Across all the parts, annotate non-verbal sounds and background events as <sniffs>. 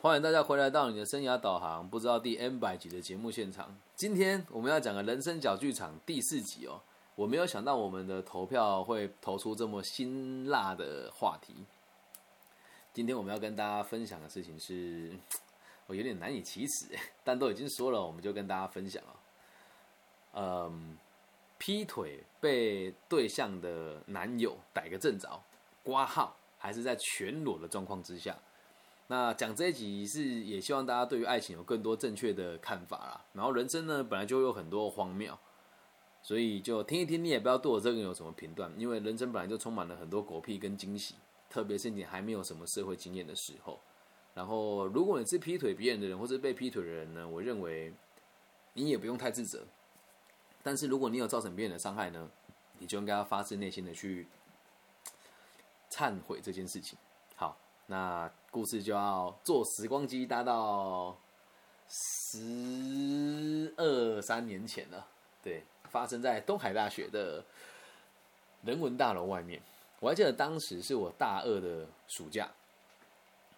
欢迎大家回来到你的生涯导航，不知道第 N 百集的节目现场。今天我们要讲的人生小剧场第四集哦。我没有想到我们的投票会投出这么辛辣的话题。今天我们要跟大家分享的事情是，我有点难以启齿，但都已经说了，我们就跟大家分享了。嗯，劈腿被对象的男友逮个正着，挂号还是在全裸的状况之下。那讲这一集是也希望大家对于爱情有更多正确的看法啦。然后人生呢本来就有很多荒谬，所以就听一听，你也不要对我这个有什么评断，因为人生本来就充满了很多狗屁跟惊喜，特别是你还没有什么社会经验的时候。然后如果你是劈腿别人的人，或者被劈腿的人呢，我认为你也不用太自责。但是如果你有造成别人的伤害呢，你就应该要发自内心的去忏悔这件事情。那。故事就要坐时光机搭到十二三年前了，对，发生在东海大学的人文大楼外面。我还记得当时是我大二的暑假，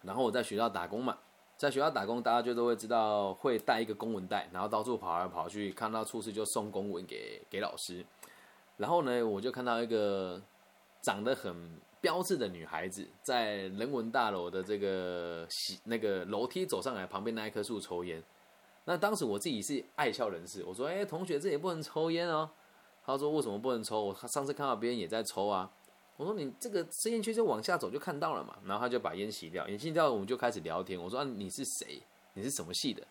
然后我在学校打工嘛，在学校打工，大家就都会知道会带一个公文袋，然后到处跑来跑去，看到处事就送公文给给老师。然后呢，我就看到一个长得很。标志的女孩子在人文大楼的这个洗那个楼梯走上来，旁边那一棵树抽烟。那当时我自己是爱笑人士，我说：“哎，同学，这也不能抽烟哦。”他说：“为什么不能抽？我上次看到别人也在抽啊。”我说：“你这个试验区就往下走就看到了嘛。”然后他就把烟洗掉，烟洗掉我们就开始聊天。我说：“啊你是谁？你是什么系的？”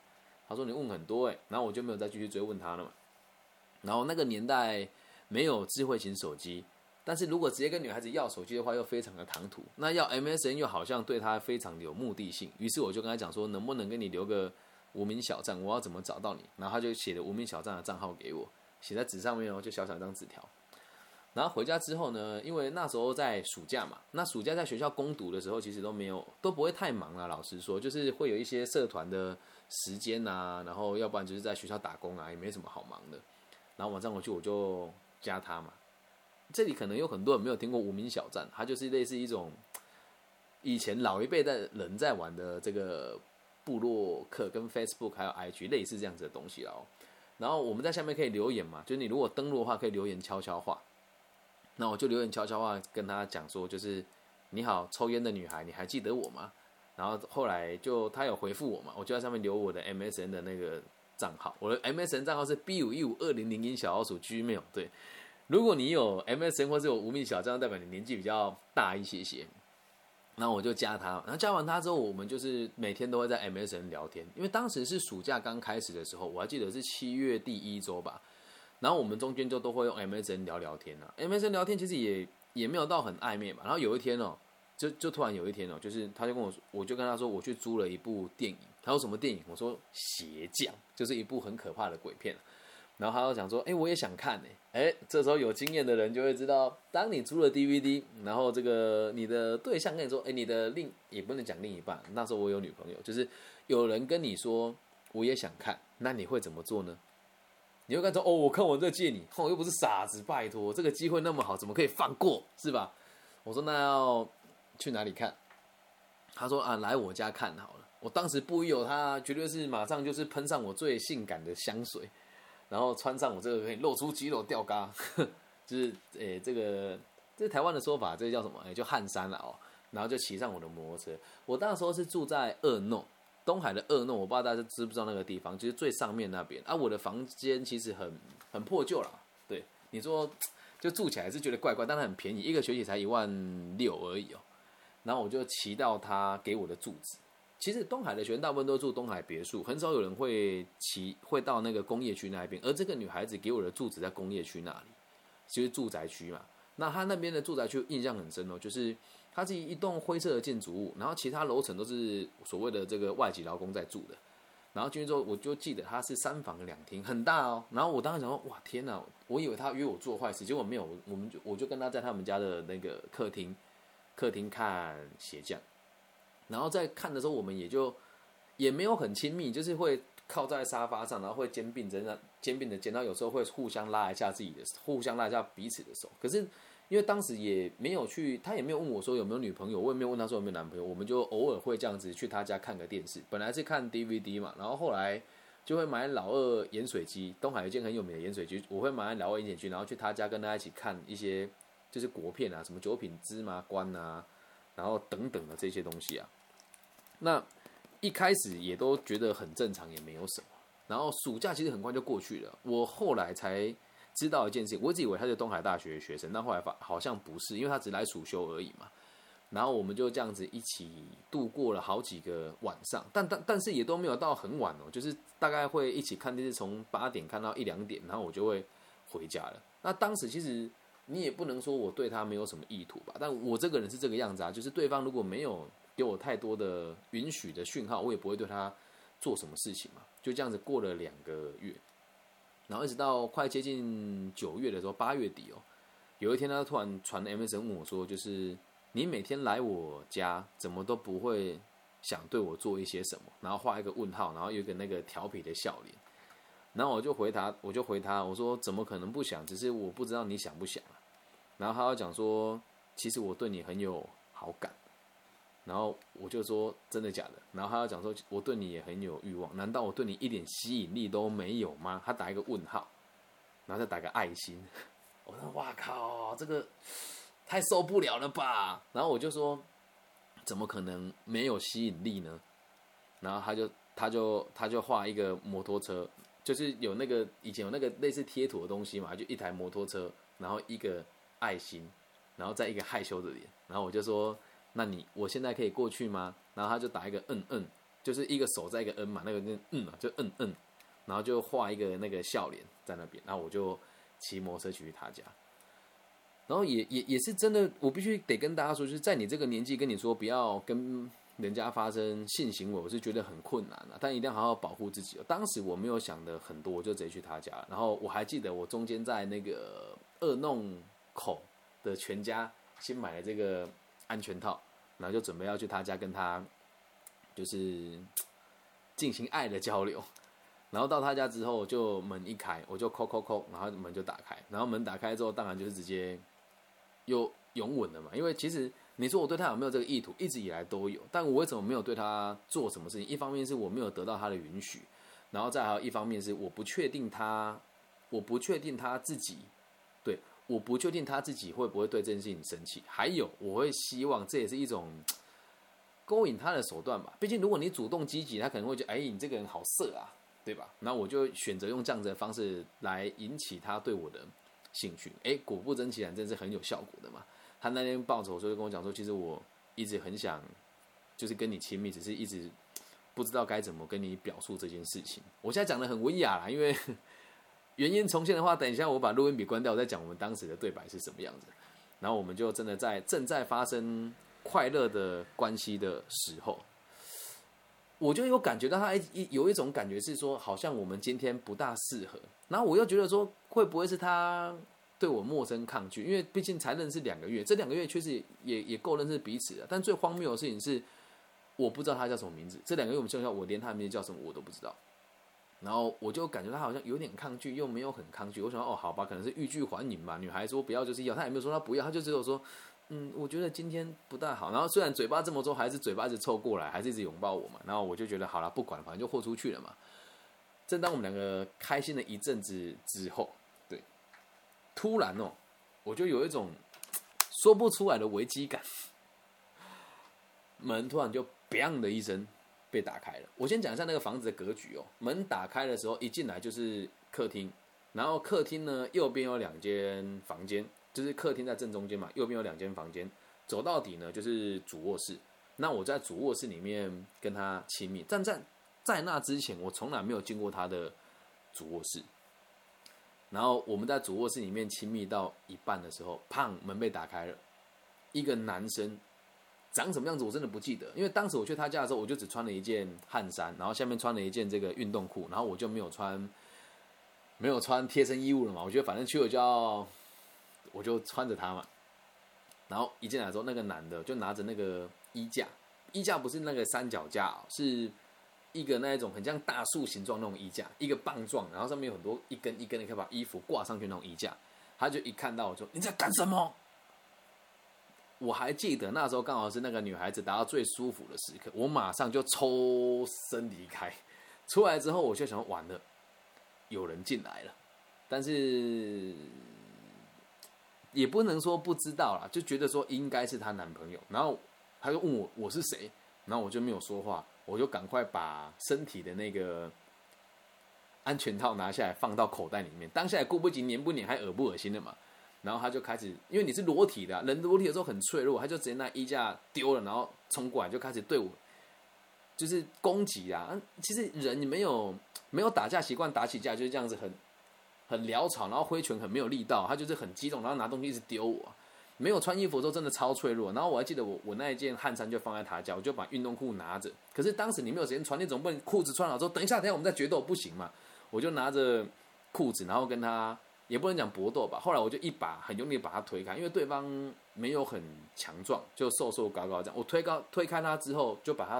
他说：“你问很多哎。”然后我就没有再继续追问他了嘛。然后那个年代没有智慧型手机。但是如果直接跟女孩子要手机的话，又非常的唐突。那要 MSN 又好像对她非常的有目的性。于是我就跟她讲说，能不能跟你留个无名小站？我要怎么找到你？然后他就写了无名小站的账号给我，写在纸上面哦，就小小一张纸条。然后回家之后呢，因为那时候在暑假嘛，那暑假在学校攻读的时候，其实都没有都不会太忙了。老实说，就是会有一些社团的时间啊，然后要不然就是在学校打工啊，也没什么好忙的。然后晚上回去我就加他嘛。这里可能有很多人没有听过无名小站，它就是类似一种以前老一辈的人在玩的这个部落客，跟 Facebook 还有 IG 类似这样子的东西哦。然后我们在下面可以留言嘛，就是你如果登录的话，可以留言悄悄话。那我就留言悄悄话跟他讲说，就是你好，抽烟的女孩，你还记得我吗？然后后来就他有回复我嘛，我就在上面留我的 MSN 的那个账号，我的 MSN 账号是 B 五一五二零零零小老鼠 Gmail 对。如果你有 MSN 或者有无名小站，代表你年纪比较大一些些，那我就加他。然后加完他之后，我们就是每天都会在 MSN 聊天。因为当时是暑假刚开始的时候，我还记得是七月第一周吧。然后我们中间就都会用 MSN 聊聊天啊。MSN 聊天其实也也没有到很暧昧嘛。然后有一天哦，就就突然有一天哦，就是他就跟我说，我就跟他说，我去租了一部电影。他说什么电影？我说邪匠，就是一部很可怕的鬼片。然后他又讲说，哎，我也想看呢。哎，这时候有经验的人就会知道，当你租了 DVD，然后这个你的对象跟你说，哎，你的另也不能讲另一半。那时候我有女朋友，就是有人跟你说我也想看，那你会怎么做呢？你会跟他说，哦，我看我这借你，我又不是傻子，拜托，这个机会那么好，怎么可以放过，是吧？我说那要去哪里看？他说啊，来我家看好了。我当时不有他，绝对是马上就是喷上我最性感的香水。然后穿上我这个可以露出肌肉吊嘎，<laughs> 就是诶这个这台湾的说法，这个叫什么？诶，就汗衫了哦。然后就骑上我的摩托车。我那时候是住在二弄东海的二弄，我不知道大家知不知道那个地方，就是最上面那边。啊，我的房间其实很很破旧了。对，你说就住起来是觉得怪怪，但它很便宜，一个学期才一万六而已哦。然后我就骑到他给我的住址。其实东海的学生大部分都住东海别墅，很少有人会骑会到那个工业区那边。而这个女孩子给我的住址在工业区那里，就是住宅区嘛。那她那边的住宅区印象很深哦，就是它是一栋灰色的建筑物，然后其他楼层都是所谓的这个外籍劳工在住的。然后进去之后，我就记得它是三房两厅，很大哦。然后我当时想说，哇天哪！我以为他约我做坏事，结果没有。我们就我就跟他在他们家的那个客厅客厅看鞋匠。然后在看的时候，我们也就也没有很亲密，就是会靠在沙发上，然后会肩并着那肩并着肩，然后有时候会互相拉一下自己的，互相拉一下彼此的手。可是因为当时也没有去，他也没有问我说有没有女朋友，我也没有问他说有没有男朋友，我们就偶尔会这样子去他家看个电视。本来是看 DVD 嘛，然后后来就会买老二盐水机，东海有一件很有名的盐水机，我会买老二盐水机，然后去他家跟他一起看一些就是国片啊，什么九品芝麻官啊，然后等等的这些东西啊。那一开始也都觉得很正常，也没有什么。然后暑假其实很快就过去了，我后来才。知道一件事情，我一直以为他是东海大学的学生，但后来发好像不是，因为他只来暑修而已嘛。然后我们就这样子一起度过了好几个晚上，但但但是也都没有到很晚哦，就是大概会一起看电视，从八点看到一两点，然后我就会回家了。那当时其实你也不能说我对他没有什么意图吧，但我这个人是这个样子啊，就是对方如果没有给我太多的允许的讯号，我也不会对他做什么事情嘛。就这样子过了两个月。然后一直到快接近九月的时候，八月底哦，有一天他突然传 MSN 问我说：“就是你每天来我家，怎么都不会想对我做一些什么？”然后画一个问号，然后有一个那个调皮的笑脸。然后我就回答，我就回他，我说：“怎么可能不想？只是我不知道你想不想啊。”然后他要讲说：“其实我对你很有好感。”然后我就说真的假的？然后他要讲说我对你也很有欲望，难道我对你一点吸引力都没有吗？他打一个问号，然后再打个爱心。<laughs> 我说哇靠，这个太受不了了吧？然后我就说怎么可能没有吸引力呢？然后他就他就他就画一个摩托车，就是有那个以前有那个类似贴图的东西嘛，就一台摩托车，然后一个爱心，然后再一个害羞的脸。然后我就说。那你我现在可以过去吗？然后他就打一个嗯嗯，就是一个手在一个嗯嘛，那个嗯啊，就嗯嗯，然后就画一个那个笑脸在那边，然后我就骑摩托车去他家，然后也也也是真的，我必须得跟大家说，就是在你这个年纪跟你说不要跟人家发生性行为，我是觉得很困难的，但一定要好好保护自己。当时我没有想的很多，我就直接去他家，然后我还记得我中间在那个二弄口的全家新买了这个。安全套，然后就准备要去他家跟他，就是进行爱的交流。然后到他家之后，就门一开，我就扣扣扣，然后门就打开。然后门打开之后，当然就是直接又拥吻了嘛。因为其实你说我对他有没有这个意图，一直以来都有。但我为什么没有对他做什么事情？一方面是我没有得到他的允许，然后再还有一方面是我不确定他，我不确定他自己对。我不确定他自己会不会对这件事情生气，还有我会希望这也是一种勾引他的手段吧。毕竟如果你主动积极，他可能会觉得哎，你这个人好色啊，对吧？那我就选择用这样子的方式来引起他对我的兴趣。哎，果不其然，真是很有效果的嘛。他那天抱着我，所以跟我讲说，其实我一直很想就是跟你亲密，只是一直不知道该怎么跟你表述这件事情。我现在讲的很文雅啦，因为。原因重现的话，等一下我把录音笔关掉，我再讲我们当时的对白是什么样子。然后我们就真的在正在发生快乐的关系的时候，我就有感觉到他一有一种感觉是说，好像我们今天不大适合。然后我又觉得说，会不会是他对我陌生抗拒？因为毕竟才认识两个月，这两个月确实也也够认识彼此了。但最荒谬的事情是，我不知道他叫什么名字。这两个月我们相交，我连他名字叫什么我都不知道。然后我就感觉他好像有点抗拒，又没有很抗拒。我想哦，好吧，可能是欲拒还迎吧。女孩说不要就是要，他也没有说他不要，他就只有说，嗯，我觉得今天不大好。然后虽然嘴巴这么说，还是嘴巴一直凑过来，还是一直拥抱我嘛。然后我就觉得好了，不管，反正就豁出去了嘛。正当我们两个开心了一阵子之后，对，突然哦，我就有一种 <sniffs> 说不出来的危机感，<sniffs> 门突然就 “bang” 的一声。被打开了。我先讲一下那个房子的格局哦。门打开的时候，一进来就是客厅，然后客厅呢右边有两间房间，就是客厅在正中间嘛，右边有两间房间，走到底呢就是主卧室。那我在主卧室里面跟他亲密，但在在那之前，我从来没有进过他的主卧室。然后我们在主卧室里面亲密到一半的时候，砰，门被打开了，一个男生。长什么样子我真的不记得，因为当时我去他家的时候，我就只穿了一件汗衫，然后下面穿了一件这个运动裤，然后我就没有穿，没有穿贴身衣物了嘛。我觉得反正去了就要，我就穿着它嘛。然后一进来之后，那个男的就拿着那个衣架，衣架不是那个三脚架，是一个那一种很像大树形状那种衣架，一个棒状，然后上面有很多一根一根的可以把衣服挂上去那种衣架。他就一看到我说：“你在干什么？”我还记得那时候刚好是那个女孩子达到最舒服的时刻，我马上就抽身离开。出来之后，我就想完了，有人进来了，但是也不能说不知道啦，就觉得说应该是她男朋友。然后他就问我我是谁，然后我就没有说话，我就赶快把身体的那个安全套拿下来放到口袋里面。当下也顾不及黏不黏，还恶不恶心的嘛。然后他就开始，因为你是裸体的，人裸体的时候很脆弱，他就直接拿衣架丢了，然后冲过来就开始对我，就是攻击啊！其实人你没有没有打架习惯，打起架就是这样子，很很潦草，然后挥拳很没有力道，他就是很激动，然后拿东西一直丢我。没有穿衣服的时候真的超脆弱。然后我还记得我我那一件汗衫就放在他家，我就把运动裤拿着。可是当时你没有时间穿，你总不能裤子穿好之后，等一下等下我们再决斗不行嘛？我就拿着裤子，然后跟他。也不能讲搏斗吧，后来我就一把很用力把他推开，因为对方没有很强壮，就瘦瘦高高这样。我推高推开他之后，就把他，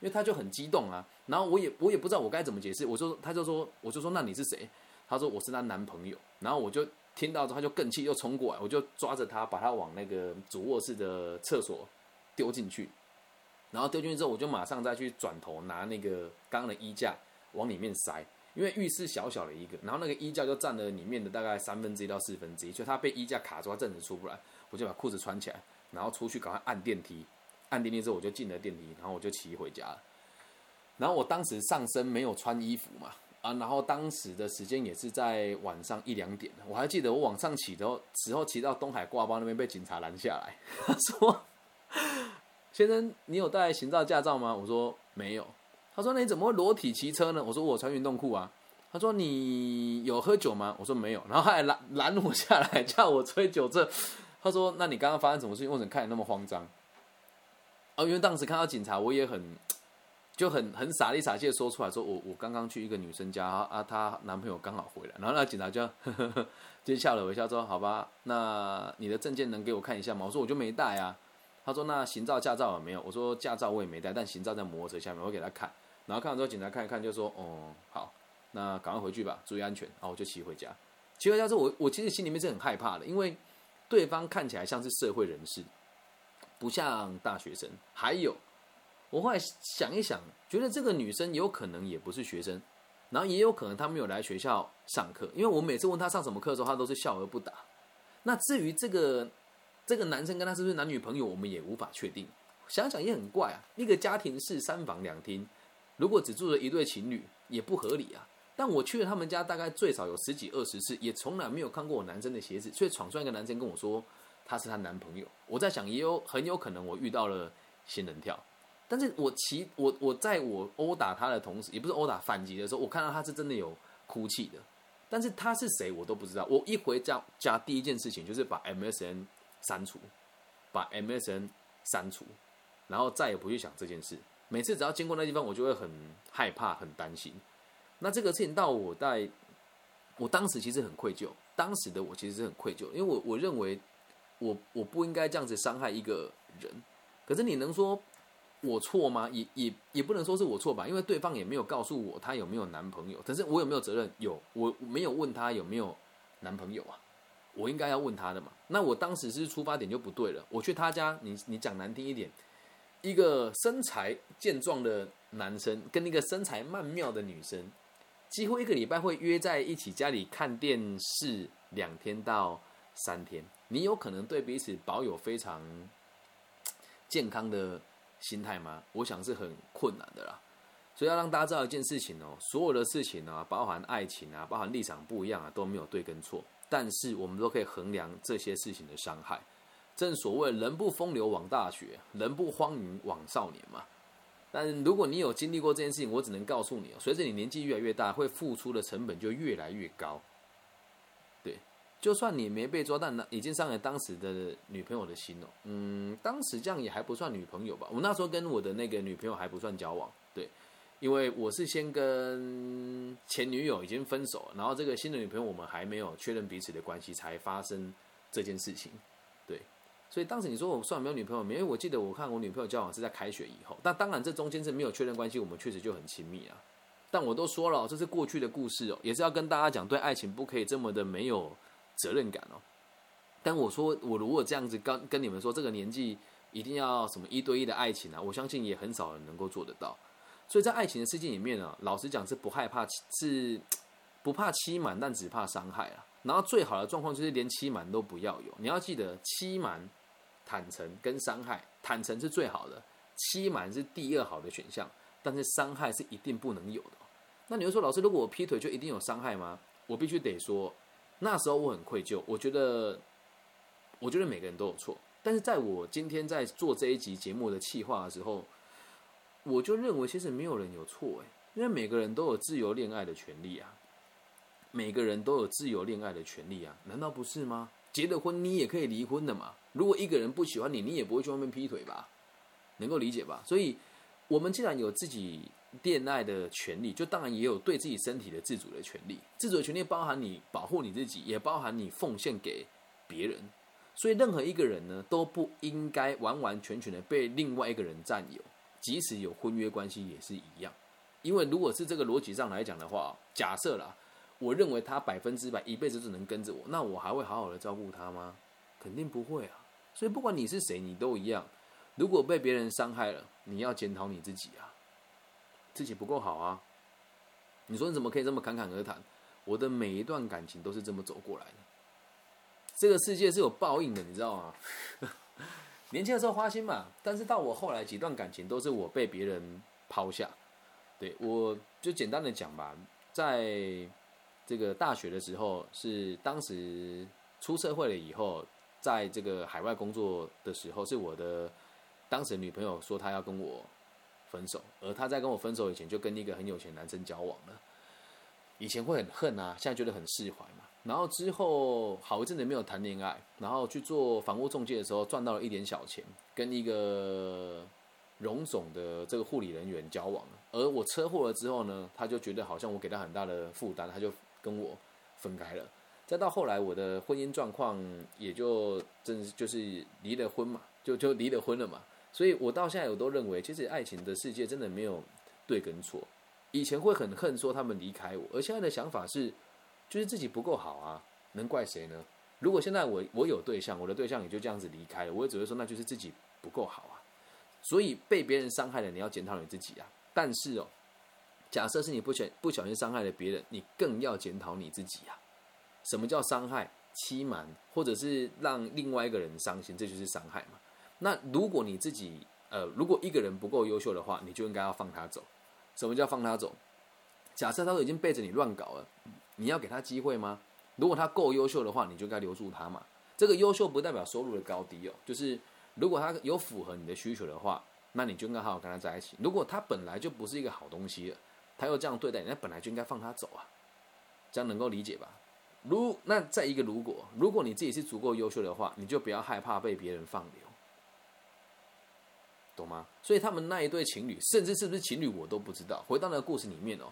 因为他就很激动啊。然后我也我也不知道我该怎么解释，我说他就说我就说那你是谁？他说我是他男朋友。然后我就听到之后他就更气，又冲过来，我就抓着他把他往那个主卧室的厕所丢进去。然后丢进去之后，我就马上再去转头拿那个刚刚的衣架往里面塞。因为浴室小小的一个，然后那个衣架就占了里面的大概三分之一到四分之一，所以他被衣架卡住，他暂时出不来。我就把裤子穿起来，然后出去赶快按电梯，按电梯之后我就进了电梯，然后我就骑回家了。然后我当时上身没有穿衣服嘛，啊，然后当时的时间也是在晚上一两点，我还记得我往上骑的时候，骑到东海挂包那边被警察拦下来，他说：“ <laughs> 先生，你有带行照驾照吗？”我说：“没有。”他说：“那你怎么会裸体骑车呢？”我说：“我穿运动裤啊。”他说：“你有喝酒吗？”我说：“没有。”然后还拦拦我下来，叫我吹酒证。他说：“那你刚刚发生什么事情？为什么看你那么慌张？”哦，因为当时看到警察，我也很就很很傻里傻气的说出来说：“我我刚刚去一个女生家啊，她男朋友刚好回来。”然后那警察就呵呵呵就笑了我一下，说：“好吧，那你的证件能给我看一下吗？”我说：“我就没带啊。”他说：“那行照、驾照有没有？”我说：“驾照我也没带，但行照在摩托车下面，我给他看。”然后看完之后，警察看一看，就说：“哦，好，那赶快回去吧，注意安全。”然后我就骑回家。骑回家之后，我我其实心里面是很害怕的，因为对方看起来像是社会人士，不像大学生。还有，我后来想一想，觉得这个女生有可能也不是学生，然后也有可能她没有来学校上课，因为我每次问她上什么课的时候，她都是笑而不答。那至于这个这个男生跟她是不是男女朋友，我们也无法确定。想想也很怪啊，一个家庭是三房两厅。如果只住着一对情侣也不合理啊！但我去了他们家，大概最少有十几二十次，也从来没有看过我男生的鞋子，所以闯出来一个男生跟我说他是她男朋友。我在想，也有很有可能我遇到了仙人跳。但是我骑我我在我殴打他的同时，也不是殴打反击的时候，我看到他是真的有哭泣的。但是他是谁我都不知道。我一回家家第一件事情就是把 MSN 删除，把 MSN 删除，然后再也不去想这件事。每次只要经过那地方，我就会很害怕、很担心。那这个事情到我在，我当时其实很愧疚。当时的我其实是很愧疚，因为我我认为我我不应该这样子伤害一个人。可是你能说我错吗？也也也不能说是我错吧，因为对方也没有告诉我他有没有男朋友。可是我有没有责任？有，我没有问他有没有男朋友啊？我应该要问他的嘛。那我当时是出发点就不对了。我去他家，你你讲难听一点。一个身材健壮的男生跟一个身材曼妙的女生，几乎一个礼拜会约在一起家里看电视两天到三天。你有可能对彼此保有非常健康的心态吗？我想是很困难的啦。所以要让大家知道一件事情哦，所有的事情啊，包含爱情啊，包含立场不一样啊，都没有对跟错，但是我们都可以衡量这些事情的伤害。正所谓人不风流枉大学，人不荒淫枉少年嘛。但如果你有经历过这件事情，我只能告诉你随着你年纪越来越大，会付出的成本就越来越高。对，就算你没被抓，但已经伤了当时的女朋友的心了。嗯，当时这样也还不算女朋友吧？我那时候跟我的那个女朋友还不算交往，对，因为我是先跟前女友已经分手，然后这个新的女朋友我们还没有确认彼此的关系，才发生这件事情。对所以当时你说我算没有女朋友没？因为我记得我看我女朋友交往是在开学以后。那当然这中间是没有确认关系，我们确实就很亲密啊。但我都说了，这是过去的故事哦，也是要跟大家讲，对爱情不可以这么的没有责任感哦。但我说我如果这样子跟跟你们说，这个年纪一定要什么一对一的爱情啊，我相信也很少人能够做得到。所以在爱情的世界里面啊，老实讲是不害怕，是 <tsk> 不怕欺瞒，但只怕伤害啊。然后最好的状况就是连欺瞒都不要有。你要记得，欺瞒、坦诚跟伤害，坦诚是最好的，欺瞒是第二好的选项，但是伤害是一定不能有的。那你会说，老师，如果我劈腿就一定有伤害吗？我必须得说，那时候我很愧疚，我觉得，我觉得每个人都有错。但是在我今天在做这一集节目的企划的时候，我就认为其实没有人有错诶，因为每个人都有自由恋爱的权利啊，每个人都有自由恋爱的权利啊，难道不是吗？结了婚你也可以离婚的嘛。如果一个人不喜欢你，你也不会去外面劈腿吧？能够理解吧？所以，我们既然有自己恋爱的权利，就当然也有对自己身体的自主的权利。自主的权利包含你保护你自己，也包含你奉献给别人。所以，任何一个人呢，都不应该完完全全的被另外一个人占有。即使有婚约关系也是一样，因为如果是这个逻辑上来讲的话，假设啦，我认为他百分之百一辈子只能跟着我，那我还会好好的照顾他吗？肯定不会啊。所以不管你是谁，你都一样。如果被别人伤害了，你要检讨你自己啊，自己不够好啊。你说你怎么可以这么侃侃而谈？我的每一段感情都是这么走过来的。这个世界是有报应的，你知道吗？<laughs> 年轻的时候花心嘛，但是到我后来几段感情都是我被别人抛下。对我就简单的讲吧，在这个大学的时候，是当时出社会了以后，在这个海外工作的时候，是我的当时女朋友说她要跟我分手，而她在跟我分手以前就跟一个很有钱男生交往了。以前会很恨啊，现在觉得很释怀嘛。然后之后好一阵子没有谈恋爱，然后去做房屋中介的时候赚到了一点小钱，跟一个荣总的这个护理人员交往了。而我车祸了之后呢，他就觉得好像我给他很大的负担，他就跟我分开了。再到后来，我的婚姻状况也就真就是离了婚嘛，就就离了婚了嘛。所以我到现在我都认为，其实爱情的世界真的没有对跟错。以前会很恨说他们离开我，而现在的想法是。就是自己不够好啊，能怪谁呢？如果现在我我有对象，我的对象也就这样子离开了，我也只会说那就是自己不够好啊。所以被别人伤害了，你要检讨你自己啊。但是哦，假设是你不小不小心伤害了别人，你更要检讨你自己啊。什么叫伤害？欺瞒，或者是让另外一个人伤心，这就是伤害嘛。那如果你自己呃，如果一个人不够优秀的话，你就应该要放他走。什么叫放他走？假设他都已经背着你乱搞了。你要给他机会吗？如果他够优秀的话，你就该留住他嘛。这个优秀不代表收入的高低哦，就是如果他有符合你的需求的话，那你就应该好好跟他在一起。如果他本来就不是一个好东西，他又这样对待你，那本来就应该放他走啊。这样能够理解吧？如那再一个如果，如果你自己是足够优秀的话，你就不要害怕被别人放流，懂吗？所以他们那一对情侣，甚至是不是情侣我都不知道。回到那个故事里面哦。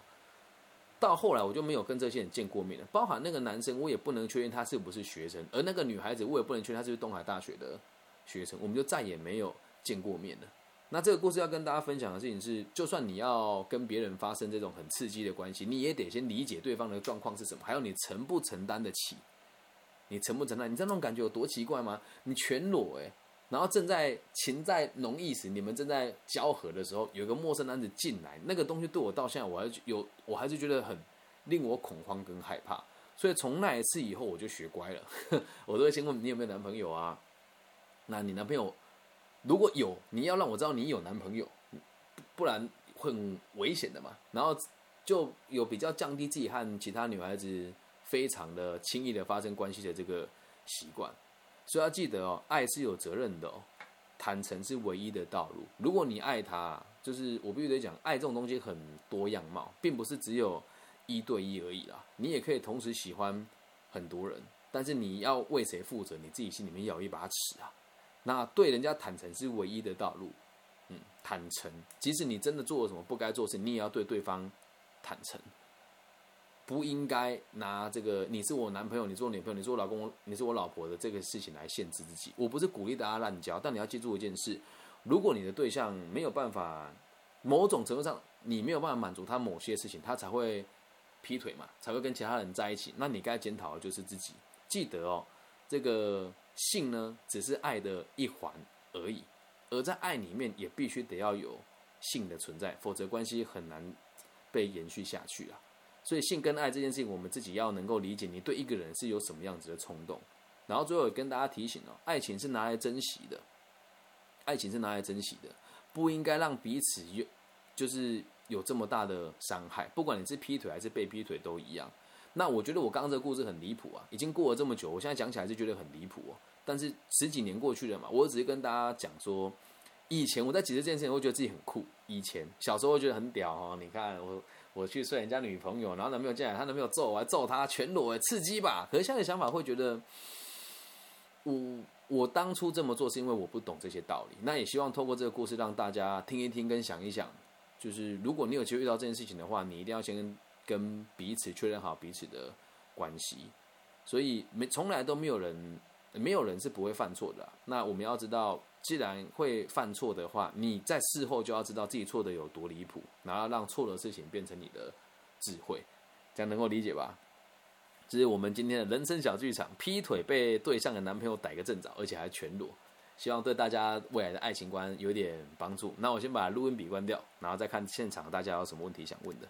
到后来我就没有跟这些人见过面了，包含那个男生，我也不能确定他是不是学生，而那个女孩子，我也不能确定她是不是东海大学的学生，我们就再也没有见过面了。那这个故事要跟大家分享的事情是，就算你要跟别人发生这种很刺激的关系，你也得先理解对方的状况是什么，还有你承不承担得起，你承不承担？你知道那种感觉有多奇怪吗？你全裸诶。然后正在情在浓意时，你们正在交合的时候，有一个陌生男子进来，那个东西对我到现在我还有，我还是觉得很令我恐慌跟害怕。所以从那一次以后，我就学乖了，<laughs> 我都会先问你有没有男朋友啊？那你男朋友如果有，你要让我知道你有男朋友，不然很危险的嘛。然后就有比较降低自己和其他女孩子非常的轻易的发生关系的这个习惯。所以要记得哦，爱是有责任的哦，坦诚是唯一的道路。如果你爱他，就是我必须得讲，爱这种东西很多样貌，并不是只有一对一而已啦。你也可以同时喜欢很多人，但是你要为谁负责，你自己心里面要有一把尺啊。那对人家坦诚是唯一的道路，嗯，坦诚，即使你真的做了什么不该做的事，你也要对对方坦诚。不应该拿这个你是我男朋友，你是我女朋友，你是我老公，你是我老婆的这个事情来限制自己。我不是鼓励大家滥交，但你要记住一件事：如果你的对象没有办法，某种程度上你没有办法满足他某些事情，他才会劈腿嘛，才会跟其他人在一起。那你该检讨的就是自己。记得哦，这个性呢只是爱的一环而已，而在爱里面也必须得要有性的存在，否则关系很难被延续下去啊。所以性跟爱这件事情，我们自己要能够理解，你对一个人是有什么样子的冲动。然后最后也跟大家提醒哦，爱情是拿来珍惜的，爱情是拿来珍惜的，不应该让彼此有就是有这么大的伤害。不管你是劈腿还是被劈腿都一样。那我觉得我刚刚这个故事很离谱啊，已经过了这么久，我现在讲起来就觉得很离谱哦。但是十几年过去了嘛，我只是跟大家讲说，以前我在解释这件事情，会觉得自己很酷。以前小时候会觉得很屌哦，你看我我去睡人家女朋友，然后男朋友进来，他男朋友揍我，还揍他，全裸，刺激吧？可是现在想法会觉得，我我当初这么做是因为我不懂这些道理。那也希望透过这个故事让大家听一听跟想一想，就是如果你有机会遇到这件事情的话，你一定要先跟跟。彼此确认好彼此的关系，所以没从来都没有人，没有人是不会犯错的。那我们要知道，既然会犯错的话，你在事后就要知道自己错的有多离谱，然后让错的事情变成你的智慧，这样能够理解吧？这是我们今天的人生小剧场，劈腿被对象的男朋友逮个正着，而且还全裸，希望对大家未来的爱情观有点帮助。那我先把录音笔关掉，然后再看现场大家有什么问题想问的。